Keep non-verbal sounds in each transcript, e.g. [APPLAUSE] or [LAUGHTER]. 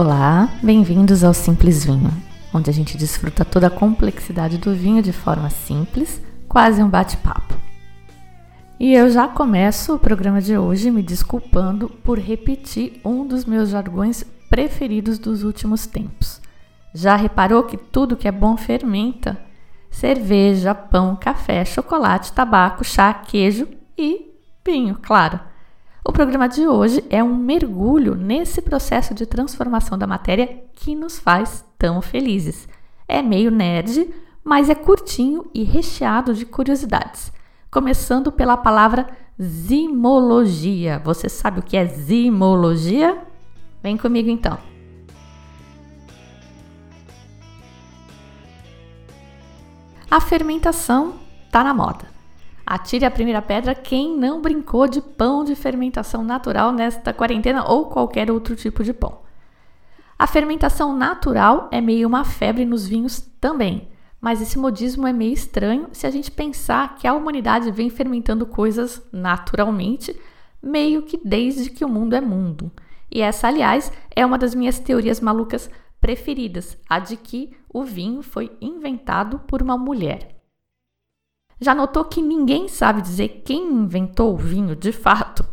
Olá, bem-vindos ao Simples Vinho, onde a gente desfruta toda a complexidade do vinho de forma simples, quase um bate-papo. E eu já começo o programa de hoje me desculpando por repetir um dos meus jargões preferidos dos últimos tempos. Já reparou que tudo que é bom fermenta? Cerveja, pão, café, chocolate, tabaco, chá, queijo e vinho, claro. O programa de hoje é um mergulho nesse processo de transformação da matéria que nos faz tão felizes. É meio nerd, mas é curtinho e recheado de curiosidades. Começando pela palavra zimologia. Você sabe o que é zimologia? Vem comigo então. A fermentação está na moda. Atire a primeira pedra quem não brincou de pão de fermentação natural nesta quarentena ou qualquer outro tipo de pão. A fermentação natural é meio uma febre nos vinhos também, mas esse modismo é meio estranho se a gente pensar que a humanidade vem fermentando coisas naturalmente, meio que desde que o mundo é mundo. E essa, aliás, é uma das minhas teorias malucas preferidas, a de que o vinho foi inventado por uma mulher. Já notou que ninguém sabe dizer quem inventou o vinho de fato?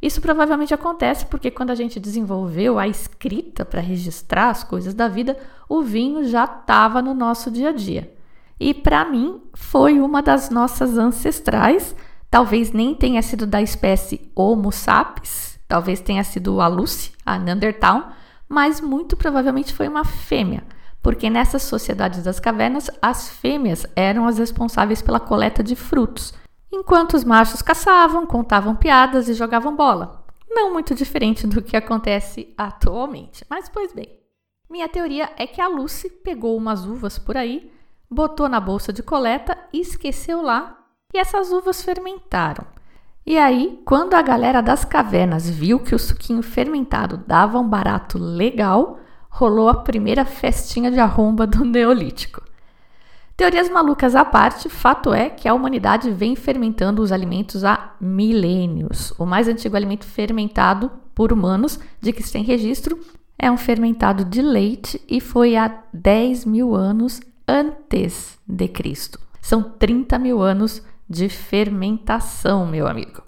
Isso provavelmente acontece porque quando a gente desenvolveu a escrita para registrar as coisas da vida, o vinho já estava no nosso dia a dia. E para mim foi uma das nossas ancestrais, talvez nem tenha sido da espécie Homo sapiens, talvez tenha sido a Lucy, a Neanderthal, mas muito provavelmente foi uma fêmea porque nessas sociedades das cavernas as fêmeas eram as responsáveis pela coleta de frutos, enquanto os machos caçavam, contavam piadas e jogavam bola. Não muito diferente do que acontece atualmente, mas pois bem. Minha teoria é que a Lucy pegou umas uvas por aí, botou na bolsa de coleta e esqueceu lá, e essas uvas fermentaram. E aí, quando a galera das cavernas viu que o suquinho fermentado dava um barato legal, rolou a primeira festinha de arromba do Neolítico. Teorias malucas à parte, fato é que a humanidade vem fermentando os alimentos há milênios. O mais antigo alimento fermentado por humanos de que se tem registro é um fermentado de leite e foi há 10 mil anos antes de Cristo. São 30 mil anos de fermentação, meu amigo.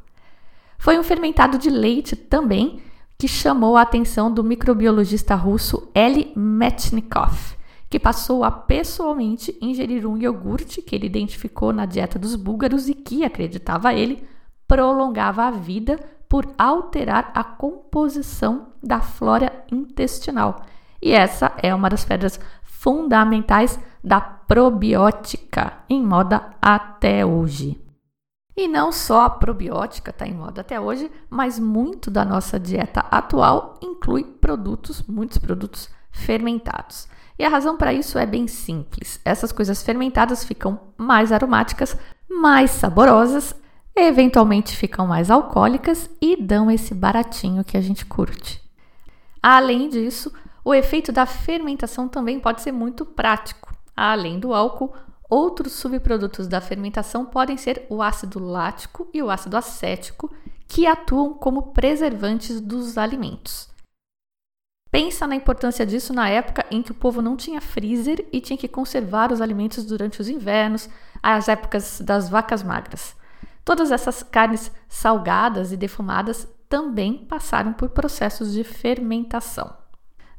Foi um fermentado de leite também que chamou a atenção do microbiologista russo Eli Metchnikov, que passou a pessoalmente ingerir um iogurte que ele identificou na dieta dos búlgaros e que, acreditava ele, prolongava a vida por alterar a composição da flora intestinal. E essa é uma das pedras fundamentais da probiótica em moda até hoje. E não só a probiótica está em moda até hoje, mas muito da nossa dieta atual inclui produtos, muitos produtos fermentados. E a razão para isso é bem simples. Essas coisas fermentadas ficam mais aromáticas, mais saborosas, eventualmente ficam mais alcoólicas e dão esse baratinho que a gente curte. Além disso, o efeito da fermentação também pode ser muito prático. Além do álcool, Outros subprodutos da fermentação podem ser o ácido lático e o ácido acético, que atuam como preservantes dos alimentos. Pensa na importância disso na época em que o povo não tinha freezer e tinha que conservar os alimentos durante os invernos, as épocas das vacas magras. Todas essas carnes salgadas e defumadas também passaram por processos de fermentação.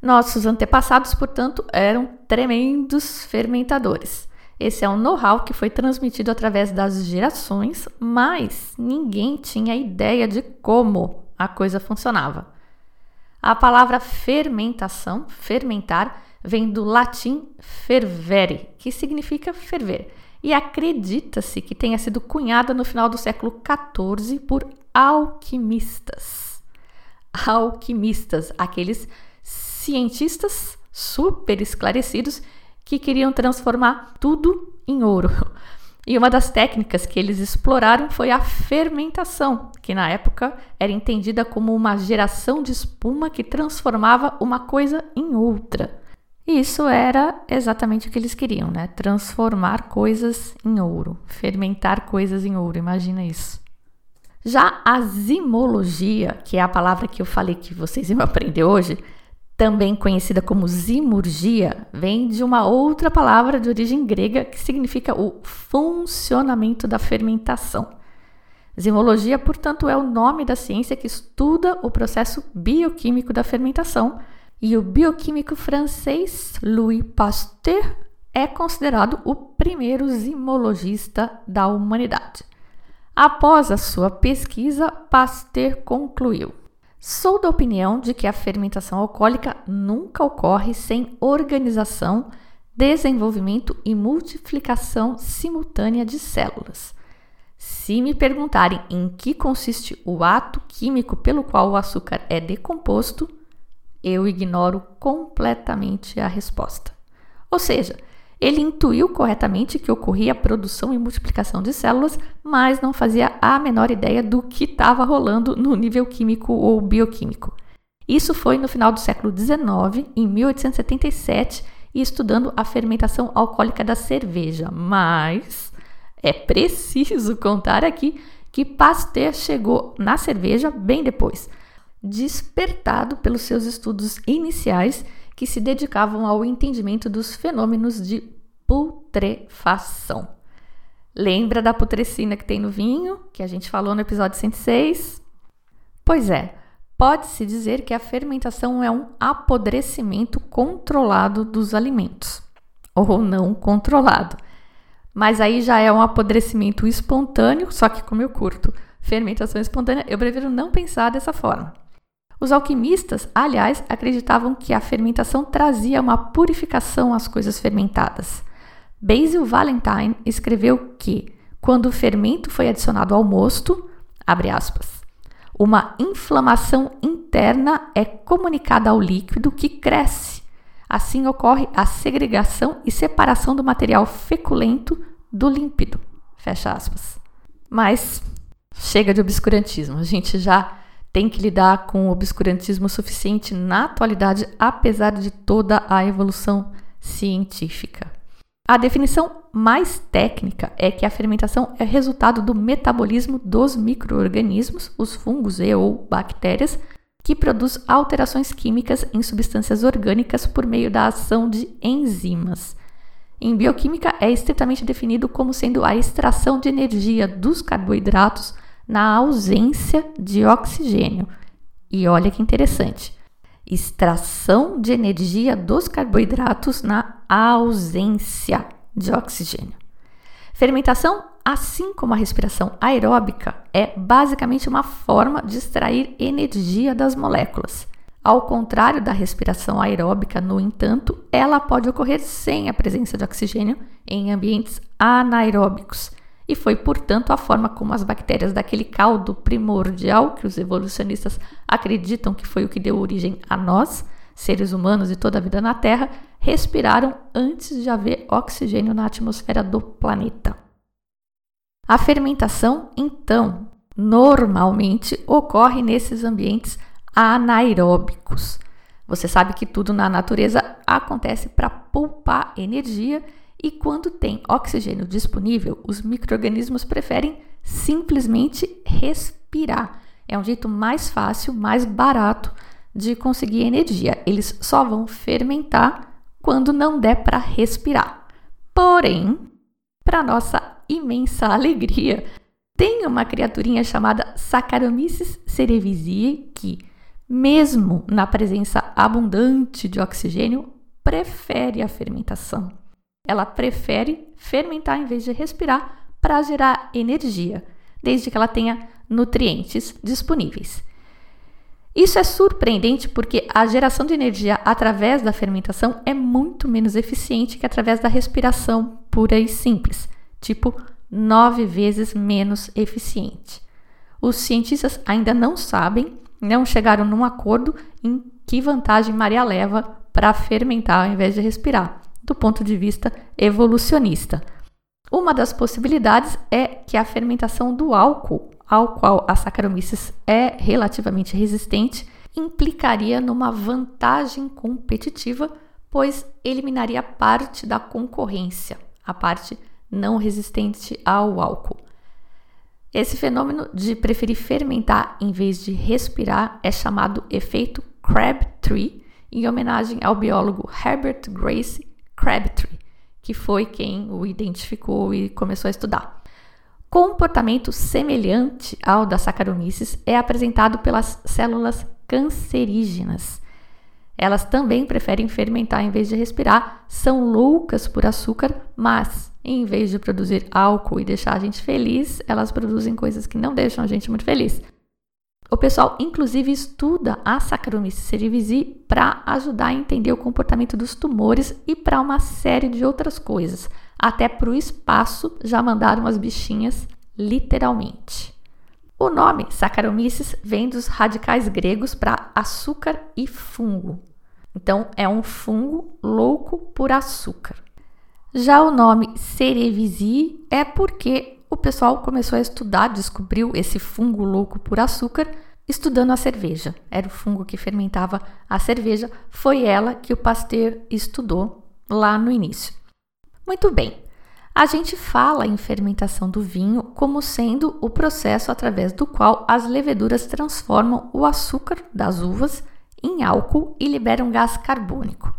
Nossos antepassados, portanto, eram tremendos fermentadores. Esse é um know-how que foi transmitido através das gerações, mas ninguém tinha ideia de como a coisa funcionava. A palavra fermentação, fermentar, vem do latim fervere, que significa ferver, e acredita-se que tenha sido cunhada no final do século XIV por alquimistas. Alquimistas, aqueles cientistas super esclarecidos que queriam transformar tudo em ouro. E uma das técnicas que eles exploraram foi a fermentação, que na época era entendida como uma geração de espuma que transformava uma coisa em outra. E isso era exatamente o que eles queriam, né? Transformar coisas em ouro, fermentar coisas em ouro, imagina isso. Já a zimologia, que é a palavra que eu falei que vocês iam [LAUGHS] aprender hoje, também conhecida como zimurgia, vem de uma outra palavra de origem grega que significa o funcionamento da fermentação. Zimologia, portanto, é o nome da ciência que estuda o processo bioquímico da fermentação, e o bioquímico francês Louis Pasteur é considerado o primeiro zimologista da humanidade. Após a sua pesquisa, Pasteur concluiu: Sou da opinião de que a fermentação alcoólica nunca ocorre sem organização, desenvolvimento e multiplicação simultânea de células. Se me perguntarem em que consiste o ato químico pelo qual o açúcar é decomposto, eu ignoro completamente a resposta. Ou seja, ele intuiu corretamente que ocorria a produção e multiplicação de células, mas não fazia a menor ideia do que estava rolando no nível químico ou bioquímico. Isso foi no final do século XIX, em 1877, e estudando a fermentação alcoólica da cerveja. Mas é preciso contar aqui que Pasteur chegou na cerveja bem depois, despertado pelos seus estudos iniciais que se dedicavam ao entendimento dos fenômenos de putrefação. Lembra da putrescina que tem no vinho, que a gente falou no episódio 106? Pois é, pode-se dizer que a fermentação é um apodrecimento controlado dos alimentos, ou não controlado. Mas aí já é um apodrecimento espontâneo, só que como eu curto fermentação espontânea, eu prefiro não pensar dessa forma. Os alquimistas, aliás, acreditavam que a fermentação trazia uma purificação às coisas fermentadas. Basil Valentine escreveu que, quando o fermento foi adicionado ao mosto, aspas, uma inflamação interna é comunicada ao líquido que cresce. Assim ocorre a segregação e separação do material feculento do límpido. Fecha aspas. Mas chega de obscurantismo. A gente já tem que lidar com o obscurantismo suficiente na atualidade, apesar de toda a evolução científica. A definição mais técnica é que a fermentação é resultado do metabolismo dos microorganismos, os fungos e ou bactérias, que produz alterações químicas em substâncias orgânicas por meio da ação de enzimas. Em bioquímica é estritamente definido como sendo a extração de energia dos carboidratos na ausência de oxigênio. E olha que interessante. Extração de energia dos carboidratos na ausência de oxigênio. Fermentação, assim como a respiração aeróbica, é basicamente uma forma de extrair energia das moléculas. Ao contrário da respiração aeróbica, no entanto, ela pode ocorrer sem a presença de oxigênio em ambientes anaeróbicos, e foi, portanto, a forma como as bactérias daquele caldo primordial, que os evolucionistas acreditam que foi o que deu origem a nós, seres humanos e toda a vida na Terra, respiraram antes de haver oxigênio na atmosfera do planeta. A fermentação, então, normalmente ocorre nesses ambientes anaeróbicos. Você sabe que tudo na natureza acontece para poupar energia e quando tem oxigênio disponível, os micro-organismos preferem simplesmente respirar. É um jeito mais fácil, mais barato de conseguir energia. Eles só vão fermentar quando não der para respirar. Porém, para nossa imensa [LAUGHS] alegria, tem uma criaturinha chamada Saccharomyces cerevisiae que, mesmo na presença abundante de oxigênio, prefere a fermentação. Ela prefere fermentar em vez de respirar para gerar energia, desde que ela tenha nutrientes disponíveis. Isso é surpreendente porque a geração de energia através da fermentação é muito menos eficiente que através da respiração pura e simples, tipo nove vezes menos eficiente. Os cientistas ainda não sabem, não chegaram num acordo em que vantagem Maria leva para fermentar ao invés de respirar, do ponto de vista evolucionista. Uma das possibilidades é que a fermentação do álcool, ao qual a Saccharomyces é relativamente resistente, implicaria numa vantagem competitiva, pois eliminaria parte da concorrência, a parte não resistente ao álcool. Esse fenômeno de preferir fermentar em vez de respirar é chamado efeito Crabtree, em homenagem ao biólogo Herbert Grace Crabtree, que foi quem o identificou e começou a estudar. Comportamento semelhante ao da Saccharomyces é apresentado pelas células cancerígenas. Elas também preferem fermentar em vez de respirar, são loucas por açúcar, mas em vez de produzir álcool e deixar a gente feliz, elas produzem coisas que não deixam a gente muito feliz. O pessoal, inclusive, estuda a Saccharomyces cerevisiae para ajudar a entender o comportamento dos tumores e para uma série de outras coisas. Até para o espaço já mandaram as bichinhas, literalmente. O nome Saccharomyces vem dos radicais gregos para açúcar e fungo. Então, é um fungo louco por açúcar. Já o nome Cerevisiae é porque o pessoal começou a estudar, descobriu esse fungo louco por açúcar estudando a cerveja. Era o fungo que fermentava a cerveja, foi ela que o Pasteur estudou lá no início. Muito bem. A gente fala em fermentação do vinho como sendo o processo através do qual as leveduras transformam o açúcar das uvas em álcool e liberam gás carbônico.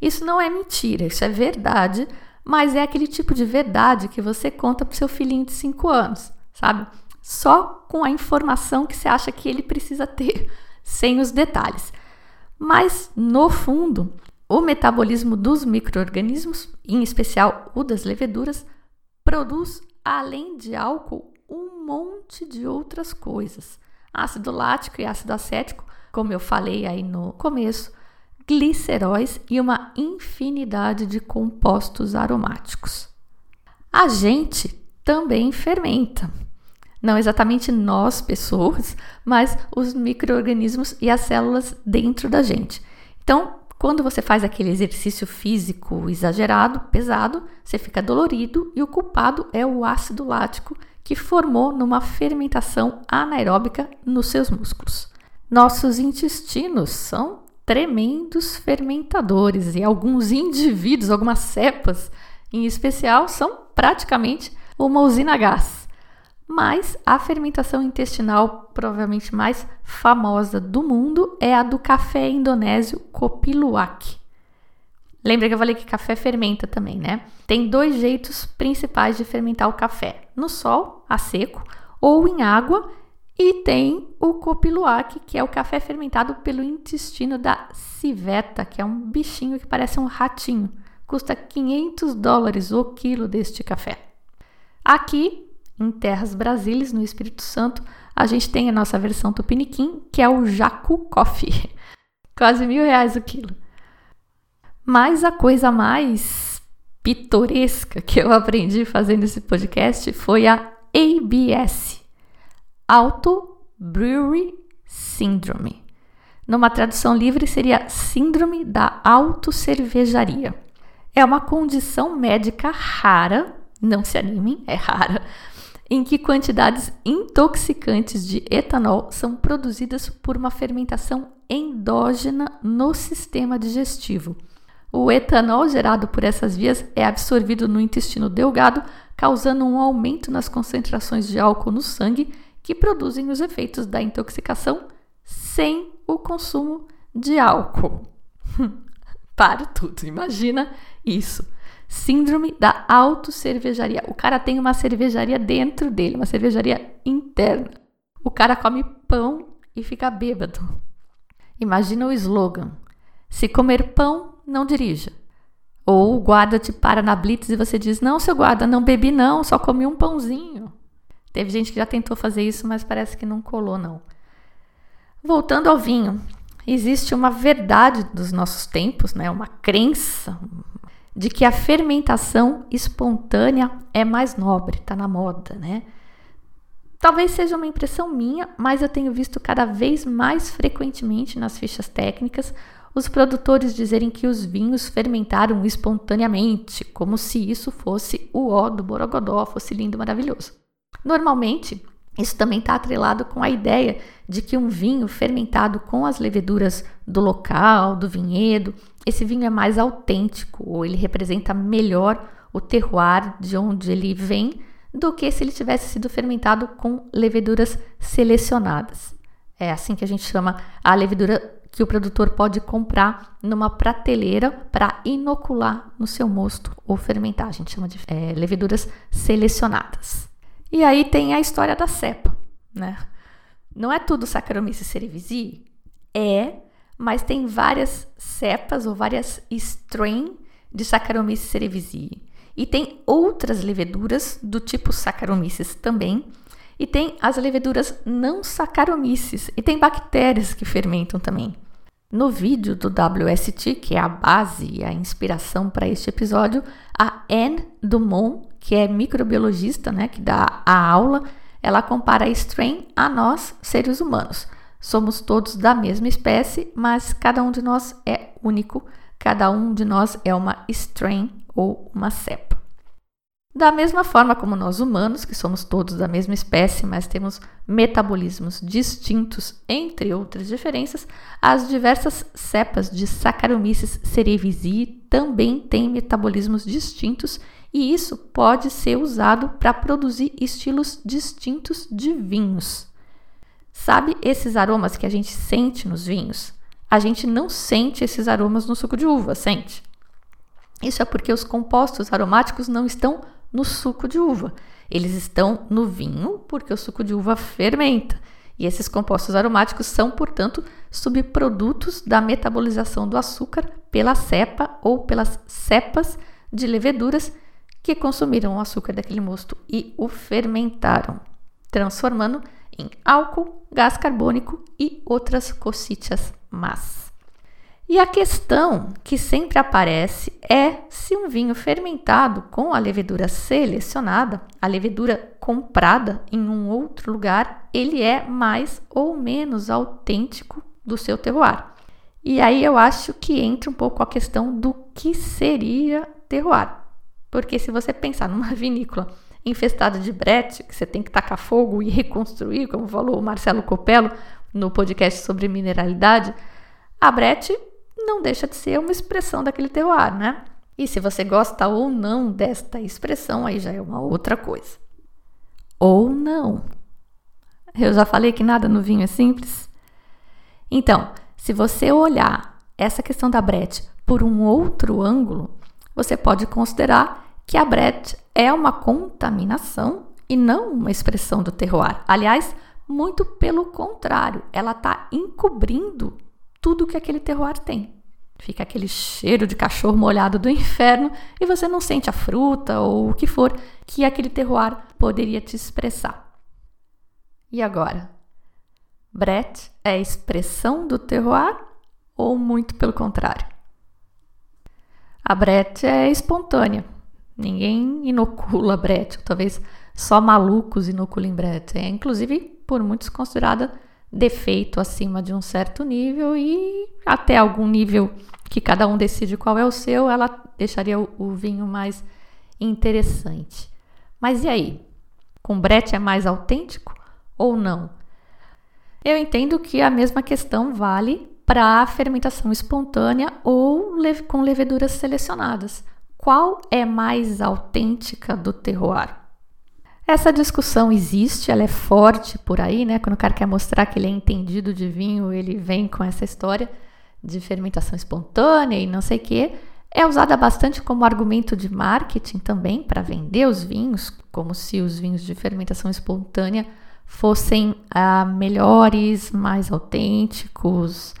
Isso não é mentira, isso é verdade mas é aquele tipo de verdade que você conta para seu filhinho de 5 anos, sabe? Só com a informação que você acha que ele precisa ter, [LAUGHS] sem os detalhes. Mas, no fundo, o metabolismo dos micro-organismos, em especial o das leveduras, produz, além de álcool, um monte de outras coisas. Ácido lático e ácido acético, como eu falei aí no começo, gliceróis e uma infinidade de compostos aromáticos. A gente também fermenta. Não exatamente nós, pessoas, mas os micro-organismos e as células dentro da gente. Então, quando você faz aquele exercício físico exagerado, pesado, você fica dolorido e o culpado é o ácido lático que formou numa fermentação anaeróbica nos seus músculos. Nossos intestinos são tremendos fermentadores e alguns indivíduos, algumas cepas em especial, são praticamente uma usina a gás. Mas a fermentação intestinal provavelmente mais famosa do mundo é a do café indonésio Kopi Luwak. Lembra que eu falei que café fermenta também, né? Tem dois jeitos principais de fermentar o café: no sol, a seco, ou em água e tem o copiluac, que é o café fermentado pelo intestino da civeta, que é um bichinho que parece um ratinho. Custa 500 dólares o quilo deste café. Aqui, em Terras Brasílias, no Espírito Santo, a gente tem a nossa versão tupiniquim, que é o Jacu Coffee. [LAUGHS] Quase mil reais o quilo. Mas a coisa mais pitoresca que eu [LAUGHS] aprendi fazendo esse podcast foi a ABS, Auto Brewery Syndrome. Numa tradução livre, seria Síndrome da Autocervejaria. É uma condição médica rara, não se animem, é rara, em que quantidades intoxicantes de etanol são produzidas por uma fermentação endógena no sistema digestivo. O etanol gerado por essas vias é absorvido no intestino delgado, causando um aumento nas concentrações de álcool no sangue que produzem os efeitos da intoxicação sem o consumo de álcool. [LAUGHS] Para tudo, imagina isso. Síndrome da autocervejaria. O cara tem uma cervejaria dentro dele, uma cervejaria interna. O cara come pão e fica bêbado. Imagina o slogan: se comer pão, não dirija. Ou o guarda te para na blitz e você diz: Não, seu guarda, não bebi não, só comi um pãozinho. Teve gente que já tentou fazer isso, mas parece que não colou, não. Voltando ao vinho, existe uma verdade dos nossos tempos, né? uma crença de que a fermentação espontânea é mais nobre, está na moda, né? Talvez seja uma impressão minha, mas eu tenho visto cada vez mais frequentemente nas fichas técnicas os produtores dizerem que os vinhos fermentaram espontaneamente, como se isso fosse o ó do Borogodó, fosse lindo, maravilhoso. Normalmente, isso também está atrelado com a ideia de que um vinho fermentado com as leveduras do local, do vinhedo, esse vinho é mais autêntico ou ele representa melhor o terroir de onde ele vem do que se ele tivesse sido fermentado com leveduras selecionadas. É assim que a gente chama a levedura que o produtor pode comprar numa prateleira para inocular no seu mosto ou fermentar. A gente chama de é, leveduras selecionadas. E aí tem a história da cepa, né? Não é tudo Saccharomyces cerevisiae? É, mas tem várias cepas ou várias strain de Saccharomyces cerevisiae. E tem outras leveduras do tipo Saccharomyces também, e tem as leveduras não Saccharomyces, e tem bactérias que fermentam também. No vídeo do WST, que é a base e a inspiração para este episódio, a Anne Dumont, que é microbiologista, né, que dá a aula, ela compara a strain a nós, seres humanos. Somos todos da mesma espécie, mas cada um de nós é único, cada um de nós é uma strain ou uma cepa. Da mesma forma como nós humanos, que somos todos da mesma espécie, mas temos metabolismos distintos, entre outras diferenças, as diversas cepas de Saccharomyces cerevisiae também têm metabolismos distintos e isso pode ser usado para produzir estilos distintos de vinhos. Sabe esses aromas que a gente sente nos vinhos? A gente não sente esses aromas no suco de uva, sente? Isso é porque os compostos aromáticos não estão no suco de uva. Eles estão no vinho porque o suco de uva fermenta. E esses compostos aromáticos são, portanto, subprodutos da metabolização do açúcar pela cepa ou pelas cepas de leveduras que consumiram o açúcar daquele mosto e o fermentaram, transformando em álcool, gás carbônico e outras cocitas más. E a questão que sempre aparece é se um vinho fermentado com a levedura selecionada, a levedura comprada em um outro lugar, ele é mais ou menos autêntico do seu terroir. E aí eu acho que entra um pouco a questão do que seria terroir. Porque se você pensar numa [LAUGHS] vinícola infestada de brete, que você tem que tacar fogo e reconstruir, como falou o Marcelo Copello no podcast sobre mineralidade, a brete não deixa de ser uma expressão daquele terroir, né? E se você gosta ou não desta expressão, aí já é uma outra coisa. Ou não. Eu já falei que nada no vinho é simples. Então, se você olhar essa questão da brete por um outro ângulo, você pode considerar que a brete é uma contaminação e não uma expressão do terroir. Aliás, muito pelo contrário, ela está encobrindo tudo que aquele terroir tem. Fica aquele cheiro de cachorro molhado do inferno e você não sente a fruta ou o que for que aquele terroir poderia te expressar. E agora? Brett é expressão do terroir ou muito pelo contrário? A Brett é espontânea. Ninguém inocula Brett, talvez só malucos inoculem Brett. É inclusive por muitos considerada defeito acima de um certo nível e até algum nível que cada um decide qual é o seu, ela deixaria o vinho mais interessante. Mas e aí? Com brete é mais autêntico ou não? Eu entendo que a mesma questão vale para fermentação espontânea ou com leveduras selecionadas. Qual é mais autêntica do terroir? Essa discussão existe, ela é forte por aí, né? Quando o cara quer mostrar que ele é entendido de vinho, ele vem com essa história de fermentação espontânea e não sei o quê. É usada bastante como argumento de marketing também para vender os vinhos, como se os vinhos de fermentação espontânea fossem ah, melhores, mais autênticos.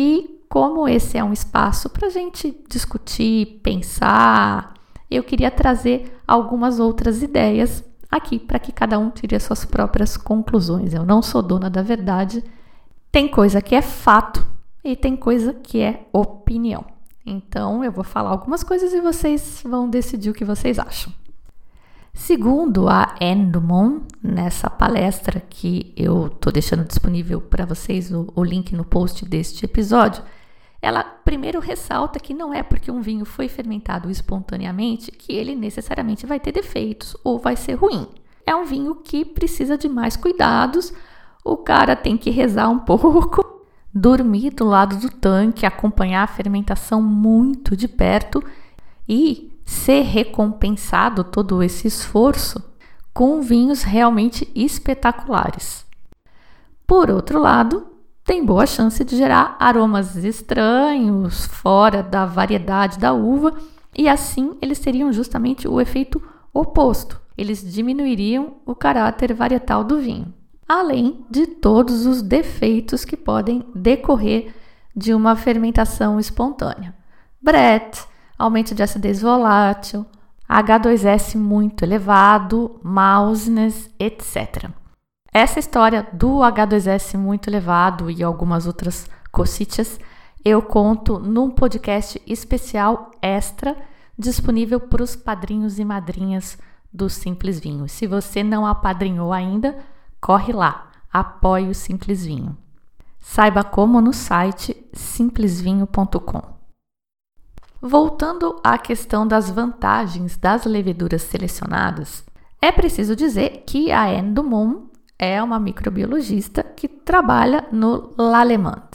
E como esse é um espaço para a gente discutir, pensar, eu queria trazer algumas outras ideias aqui para que cada um tire as suas próprias conclusões. Eu não sou dona da verdade. Tem coisa que é fato e tem coisa que é opinião. Então eu vou falar algumas coisas e vocês vão decidir o que vocês acham. Segundo a Anne Dumont, nessa palestra que eu estou deixando disponível para vocês o, o link no post deste episódio, ela primeiro ressalta que não é porque um vinho foi fermentado espontaneamente que ele necessariamente vai ter defeitos ou vai ser ruim. É um vinho que precisa de mais cuidados, o cara tem que rezar um [LAUGHS] pouco, dormir do lado do tanque, acompanhar a fermentação muito de perto e ser recompensado todo esse esforço com vinhos realmente espetaculares. Por outro lado, tem boa chance de gerar aromas estranhos fora da variedade da uva e assim eles teriam justamente o efeito oposto. Eles diminuiriam o caráter varietal do vinho, além de todos os defeitos que podem decorrer de uma fermentação espontânea. Brett, aumento de acidez volátil, H2S muito elevado, mousiness, etc. Essa história do H2S muito elevado e algumas outras cositas eu conto num podcast especial extra disponível para os padrinhos e madrinhas do Simples Vinho. Se você não apadrinhou ainda, corre lá, apoie o Simples Vinho. Saiba como no site simplesvinho.com. Voltando à questão das vantagens das leveduras selecionadas, é preciso dizer que a Anne Dumont é uma microbiologista que trabalha no L'Allemand,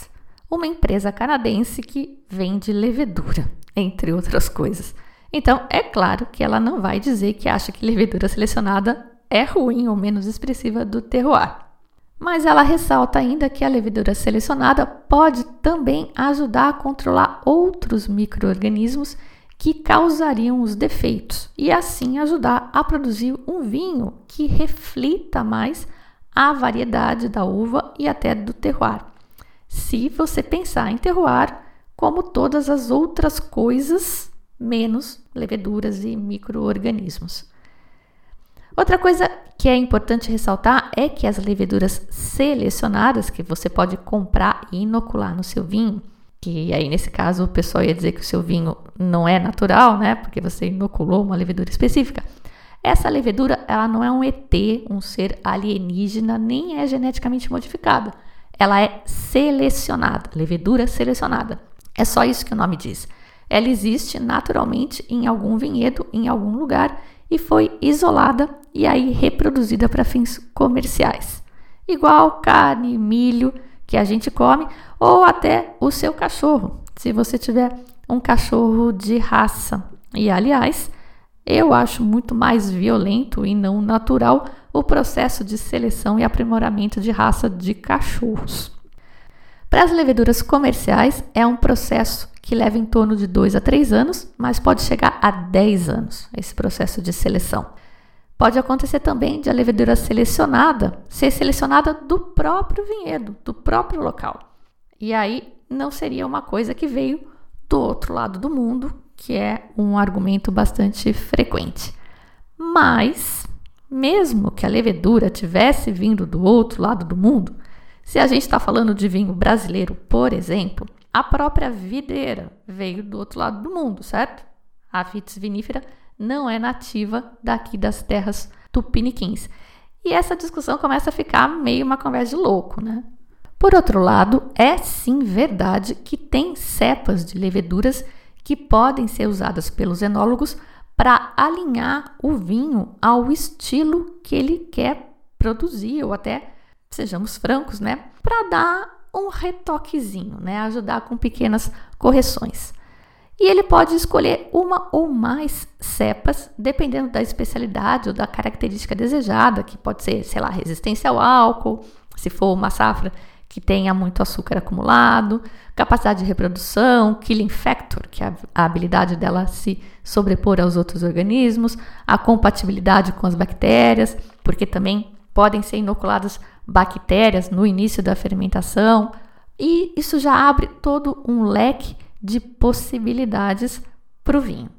uma empresa canadense que vende levedura, entre outras coisas. Então, é claro que ela não vai dizer que acha que levedura selecionada é ruim ou menos expressiva do terroir. Mas ela ressalta ainda que a levedura selecionada pode também ajudar a controlar outros microorganismos que causariam os defeitos e assim ajudar a produzir um vinho que reflita mais a variedade da uva e até do terroir. Se você pensar em terroir como todas as outras coisas menos leveduras e microorganismos. Outra coisa que é importante ressaltar é que as leveduras selecionadas que você pode comprar e inocular no seu vinho, que aí nesse caso o pessoal ia dizer que o seu vinho não é natural, né? Porque você inoculou uma levedura específica. Essa levedura, ela não é um ET, um ser alienígena, nem é geneticamente modificada. Ela é selecionada, levedura selecionada. É só isso que o nome diz. Ela existe naturalmente em algum vinhedo, em algum lugar e foi isolada e aí reproduzida para fins comerciais. Igual carne, milho que a gente come ou até o seu cachorro, se você tiver um cachorro de raça. E aliás, eu acho muito mais violento e não natural o processo de seleção e aprimoramento de raça de cachorros. Para as leveduras comerciais, é um processo que leva em torno de 2 a 3 anos, mas pode chegar a 10 anos esse processo de seleção. Pode acontecer também de a levedura selecionada ser selecionada do próprio vinhedo, do próprio local. E aí não seria uma coisa que veio do outro lado do mundo, que é um argumento bastante frequente. Mas, mesmo que a levedura tivesse vindo do outro lado do mundo, se a gente está falando de vinho brasileiro, por exemplo, a própria videira veio do outro lado do mundo, certo? A vitis vinífera não é nativa daqui das terras tupiniquins. E essa discussão começa a ficar meio uma conversa de louco, né? Por outro lado, é sim verdade que tem cepas de leveduras que podem ser usadas pelos enólogos para alinhar o vinho ao estilo que ele quer produzir, ou até, sejamos francos, né, para dar um retoquezinho, né? Ajudar com pequenas correções. E ele pode escolher uma ou mais cepas, dependendo da especialidade ou da característica desejada, que pode ser, sei lá, resistência ao álcool, se for uma safra que tenha muito açúcar acumulado, capacidade de reprodução, killing factor, que é a habilidade dela se sobrepor aos outros organismos, a compatibilidade com as bactérias, porque também podem ser inoculadas bactérias no início da fermentação, e isso já abre todo um leque de possibilidades para o vinho.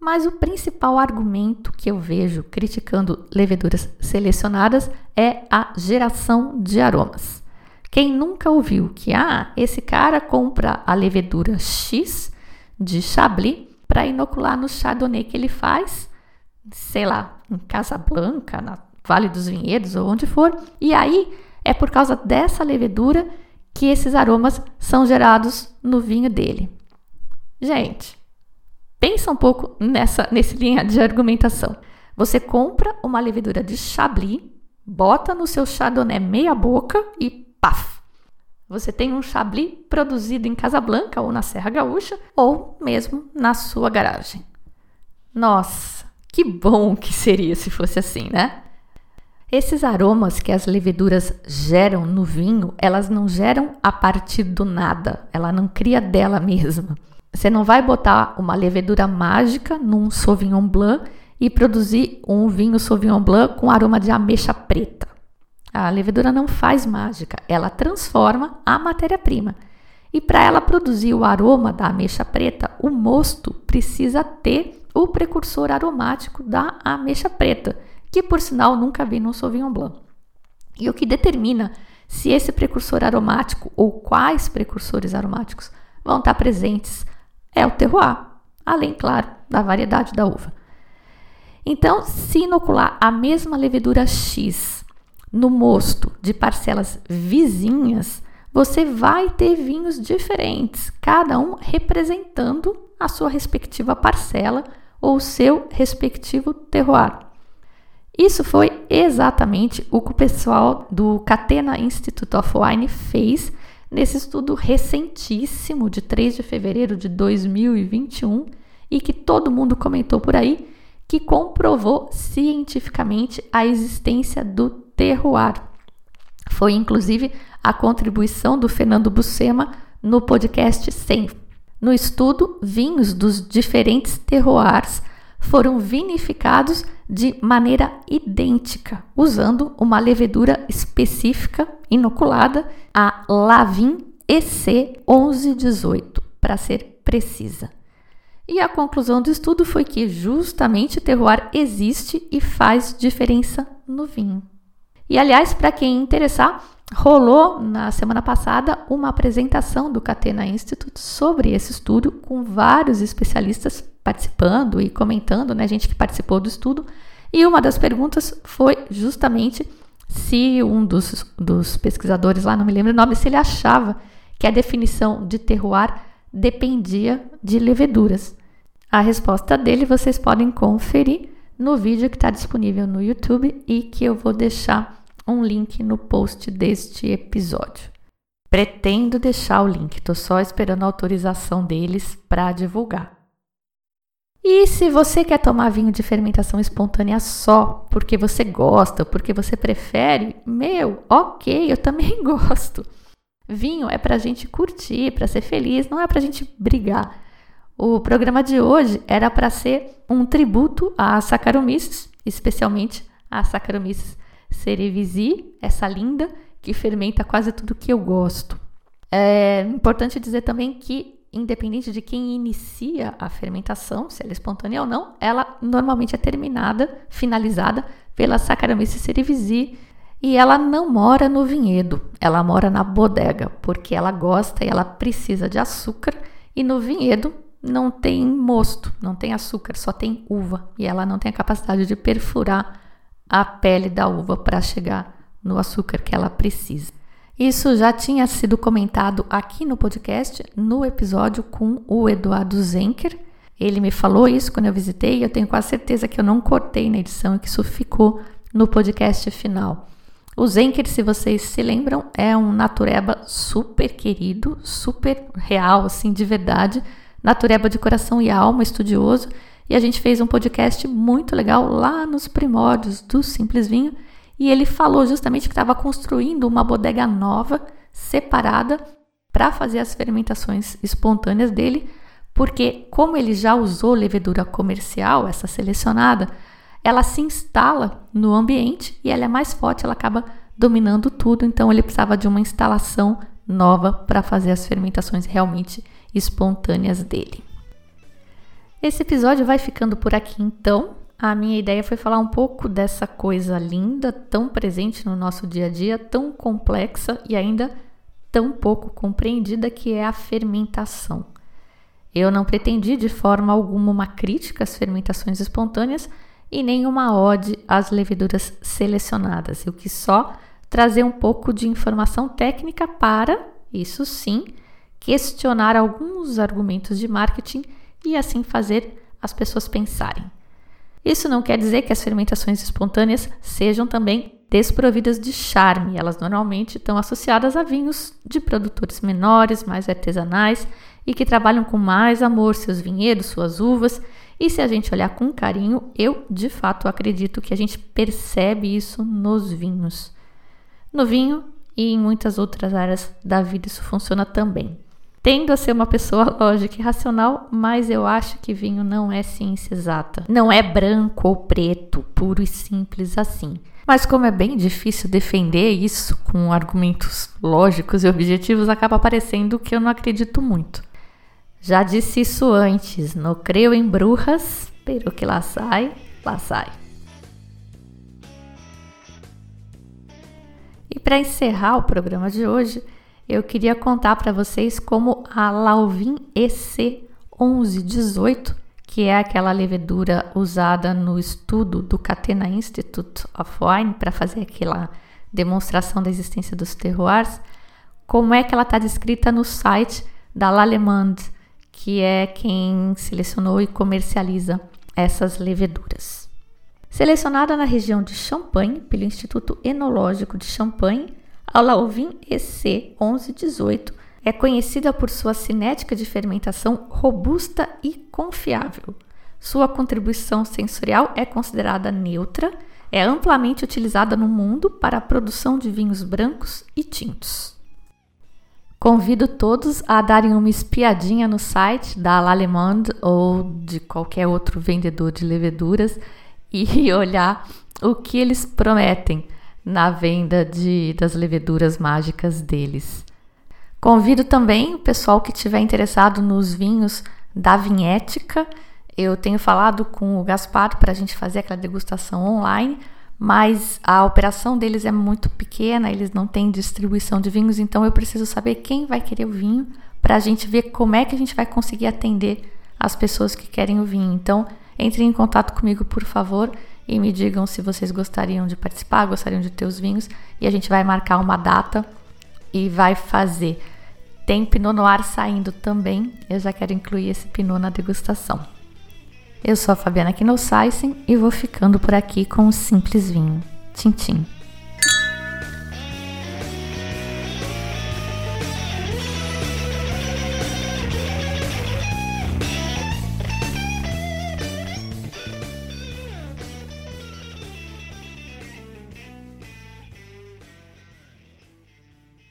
Mas o principal argumento que eu vejo criticando leveduras selecionadas é a geração de aromas. Quem nunca ouviu que ah, esse cara compra a levedura X de Chablis para inocular no Chardonnay que ele faz sei lá, em Casablanca, na Vale dos Vinhedos ou onde for. E aí é por causa dessa levedura que esses aromas são gerados no vinho dele. Gente, pensa um pouco nessa nesse [LAUGHS] linha de argumentação. Você compra uma levedura de Chablis, bota no seu Chardonnay meia boca e paf! Você tem um Chablis produzido em Casablanca ou na Serra Gaúcha ou mesmo na sua garagem. Nossa, que bom que seria se fosse assim, né? Esses aromas que as leveduras geram no vinho, elas não geram a partir do nada, ela não cria dela mesma. Você não vai botar uma levedura mágica num Sauvignon Blanc e produzir um vinho Sauvignon Blanc com aroma de ameixa preta. A levedura não faz mágica, ela transforma a matéria-prima. E para ela produzir o aroma da ameixa preta, o mosto precisa ter o precursor aromático da ameixa preta, que por sinal nunca vi no Sauvignon Blanc. E o que determina se esse precursor aromático ou quais precursores aromáticos vão estar presentes é o terroir, além, claro, da variedade da uva. Então, se inocular a mesma levedura X no mosto de parcelas vizinhas, você vai ter vinhos diferentes, cada um representando a sua respectiva parcela ou seu respectivo terroir. Isso foi exatamente o que o pessoal do Catena Institute of Wine fez nesse estudo recentíssimo de 3 de fevereiro de 2021 e que todo mundo comentou por aí, que comprovou cientificamente a existência do terroir. Foi inclusive a contribuição do Fernando Bucema no podcast 100. No estudo, vinhos dos diferentes terroirs foram vinificados de maneira idêntica, usando uma levedura específica inoculada, a Lavin EC 1118, para ser precisa. E a conclusão do estudo foi que justamente o terroir existe e faz diferença no vinho. E aliás, para quem interessar, rolou na semana passada uma apresentação do Catena Institute sobre esse estudo, com vários especialistas participando e comentando, né, gente que participou do estudo. E uma das perguntas foi justamente se um dos, dos pesquisadores lá, não me lembro o nome, se ele achava que a definição de terroir dependia de leveduras. A resposta dele vocês podem conferir no vídeo que está disponível no YouTube e que eu vou deixar um link no post deste episódio. Pretendo deixar o link, estou só esperando a autorização deles para divulgar. E se você quer tomar vinho de fermentação espontânea só porque você gosta, porque você prefere, meu, ok, eu também [LAUGHS] gosto. Vinho é para a gente curtir, para ser feliz, não é para a gente brigar. O programa de hoje era para ser um tributo a Saccharomyces, especialmente a Saccharomyces cerevisiae, essa linda que fermenta quase tudo que eu gosto. É importante dizer também que independente de quem inicia a fermentação, se ela é espontânea ou não, ela normalmente é terminada, finalizada pela Saccharomyces cerevisiae e ela não mora no vinhedo, ela mora na bodega, porque ela gosta e ela precisa de açúcar e no vinhedo não tem mosto, não tem açúcar, só tem uva e ela não tem a capacidade de perfurar a pele da uva para chegar no açúcar que ela precisa. Isso já tinha sido comentado aqui no podcast, no episódio com o Eduardo Zenker. Ele me falou isso quando eu visitei e eu tenho quase certeza que eu não cortei na edição e que isso ficou no podcast final. O Zenker, se vocês se lembram, é um natureba super querido, super real, assim, de verdade. Natureba de coração e alma, estudioso. E a gente fez um podcast muito legal lá nos primórdios do Simples Vinho e ele falou justamente que estava construindo uma bodega nova, separada, para fazer as fermentações espontâneas dele, porque, como ele já usou levedura comercial, essa selecionada, ela se instala no ambiente e ela é mais forte, ela acaba dominando tudo, então ele precisava de uma instalação nova para fazer as fermentações realmente espontâneas dele. Esse episódio vai ficando por aqui então. A minha ideia foi falar um pouco dessa coisa linda, tão presente no nosso dia a dia, tão complexa e ainda tão pouco compreendida que é a fermentação. Eu não pretendi de forma alguma uma crítica às fermentações espontâneas, e nenhuma ode às leveduras selecionadas. Eu quis só trazer um pouco de informação técnica para, isso sim, questionar alguns argumentos de marketing e assim fazer as pessoas pensarem. Isso não quer dizer que as fermentações espontâneas sejam também desprovidas de charme. Elas normalmente estão associadas a vinhos de produtores menores, mais artesanais e que trabalham com mais amor seus vinhedos, suas uvas. E se a gente olhar com carinho, eu de fato acredito que a gente percebe isso nos vinhos. No vinho e em muitas outras áreas da vida isso funciona também. Tendo a ser uma pessoa [LAUGHS] lógica e racional, mas eu acho que vinho não é ciência exata. Não é branco ou preto, puro e simples assim. Mas como é bem difícil defender isso com argumentos lógicos e objetivos, acaba parecendo que eu não acredito muito. Já disse isso antes, não creio em bruxas, pero que lá sai, lá sai. E para encerrar o programa de hoje, eu queria contar para vocês como a Lauvin EC 1118, que é aquela levedura usada no estudo do Catena Institute of Wine para fazer aquela demonstração da existência dos terroirs, como é que ela está descrita no site da L'Allemande, que é quem selecionou e comercializa essas leveduras. Selecionada na região de Champagne pelo Instituto Enológico de Champagne, a Lauvin EC 1118 é conhecida por sua cinética de fermentação robusta e confiável. Sua contribuição sensorial é considerada neutra, é amplamente utilizada no mundo para a produção de vinhos brancos e tintos. Convido todos a darem uma espiadinha no site da L'Allemande ou de qualquer outro vendedor de leveduras e [LAUGHS] olhar o que eles prometem na venda de, das leveduras mágicas deles. Convido também o pessoal que estiver interessado nos vinhos da Vinhética. Eu tenho falado com o Gaspar para a gente fazer aquela degustação online, mas a operação deles é muito pequena, eles não têm distribuição de vinhos, então eu preciso saber quem vai querer o vinho para a gente ver como é que a gente vai conseguir atender as pessoas que querem o vinho. Então, entre em contato comigo, por favor, e me digam se vocês gostariam de participar, gostariam de ter os vinhos e a gente vai marcar uma data e vai fazer. Tem Pinot Noir saindo também, eu já quero incluir esse Pinot na degustação. Eu sou a Fabiana Knossaisen e vou ficando por aqui com o Simples Vinho. Tchim, tchim.